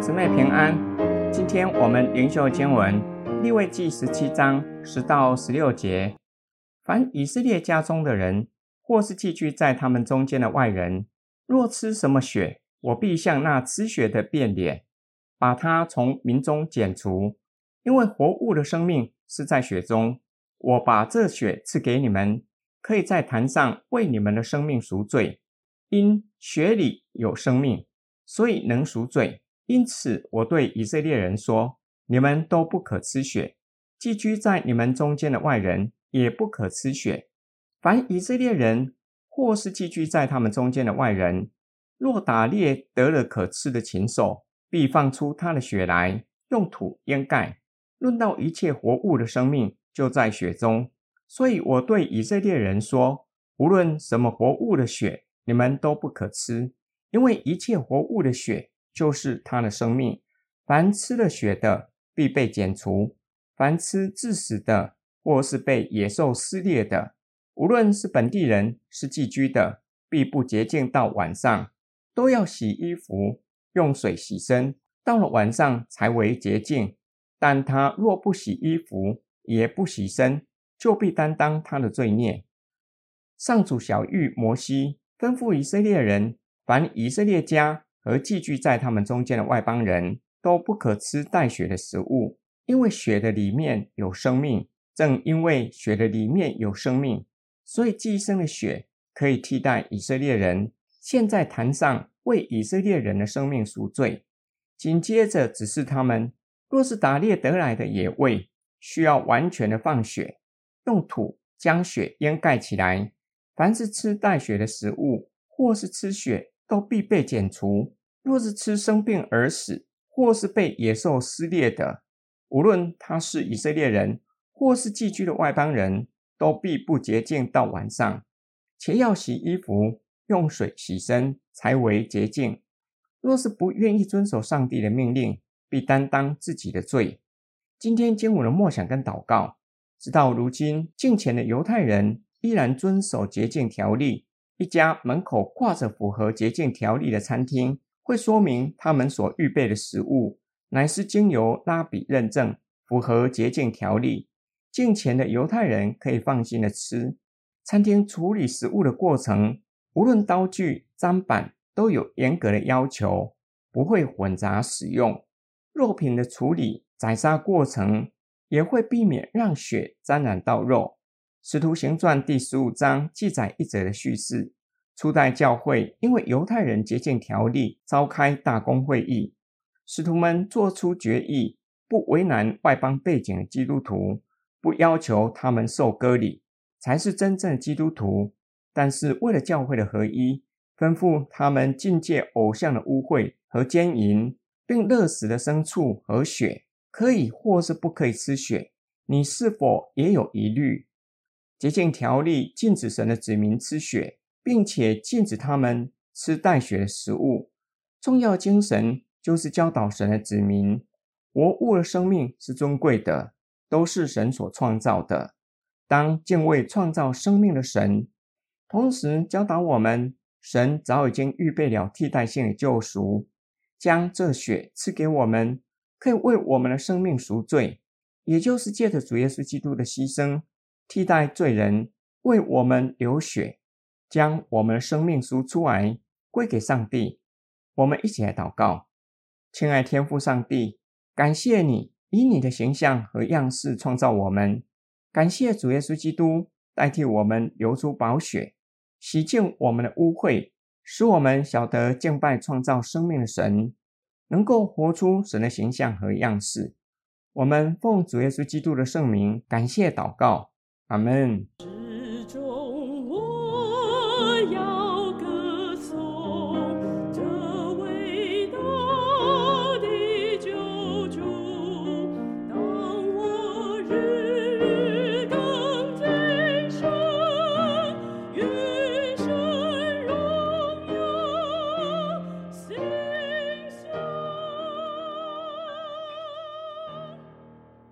姊妹平安，今天我们灵修经文利未记十七章十到十六节。凡以色列家中的人，或是寄居在他们中间的外人，若吃什么血，我必向那吃血的变脸，把他从民中剪除。因为活物的生命是在血中，我把这血赐给你们，可以在坛上为你们的生命赎罪。因血里有生命，所以能赎罪。因此，我对以色列人说：你们都不可吃血；寄居在你们中间的外人也不可吃血。凡以色列人或是寄居在他们中间的外人，若打猎得了可吃的禽兽，必放出他的血来，用土掩盖。论到一切活物的生命，就在血中。所以我对以色列人说：无论什么活物的血，你们都不可吃，因为一切活物的血。就是他的生命，凡吃了血的，必被剪除；凡吃致死的，或是被野兽撕裂的，无论是本地人，是寄居的，必不洁净到晚上，都要洗衣服，用水洗身，到了晚上才为洁净。但他若不洗衣服，也不洗身，就必担当他的罪孽。上主晓諭摩西，吩咐以色列人，凡以色列家。而寄居在他们中间的外邦人都不可吃带血的食物，因为血的里面有生命。正因为血的里面有生命，所以寄生的血可以替代以色列人，现在坛上为以色列人的生命赎罪。紧接着指示他们，若是打猎得来的野味，需要完全的放血，用土将血掩盖起来。凡是吃带血的食物，或是吃血。都必被剪除。若是吃生病而死，或是被野兽撕裂的，无论他是以色列人，或是寄居的外邦人，都必不洁净到晚上，且要洗衣服，用水洗身，才为洁净。若是不愿意遵守上帝的命令，必担当自己的罪。今天经文的默想跟祷告，直到如今，敬虔的犹太人依然遵守洁净条例。一家门口挂着符合洁净条例的餐厅，会说明他们所预备的食物乃是经由拉比认证，符合洁净条例。敬虔的犹太人可以放心的吃。餐厅处理食物的过程，无论刀具、砧板，都有严格的要求，不会混杂使用。肉品的处理、宰杀过程，也会避免让血沾染到肉。使徒行传第十五章记载一则的叙事：初代教会因为犹太人洁净条例，召开大公会议，使徒们做出决议，不为难外邦背景的基督徒，不要求他们受割礼，才是真正的基督徒。但是为了教会的合一，吩咐他们禁戒偶像的污秽和奸淫，并勒死的牲畜和血，可以或是不可以吃血。你是否也有疑虑？洁净条例禁止神的子民吃血，并且禁止他们吃带血的食物。重要精神就是教导神的子民，活物的生命是尊贵的，都是神所创造的。当敬畏创造生命的神，同时教导我们，神早已经预备了替代性的救赎，将这血赐给我们，可以为我们的生命赎罪，也就是借着主耶稣基督的牺牲。替代罪人为我们流血，将我们的生命赎出来归给上帝。我们一起来祷告，亲爱天父上帝，感谢你以你的形象和样式创造我们，感谢主耶稣基督代替我们流出宝血，洗净我们的污秽，使我们晓得敬拜创造生命的神，能够活出神的形象和样式。我们奉主耶稣基督的圣名，感谢祷告。阿门。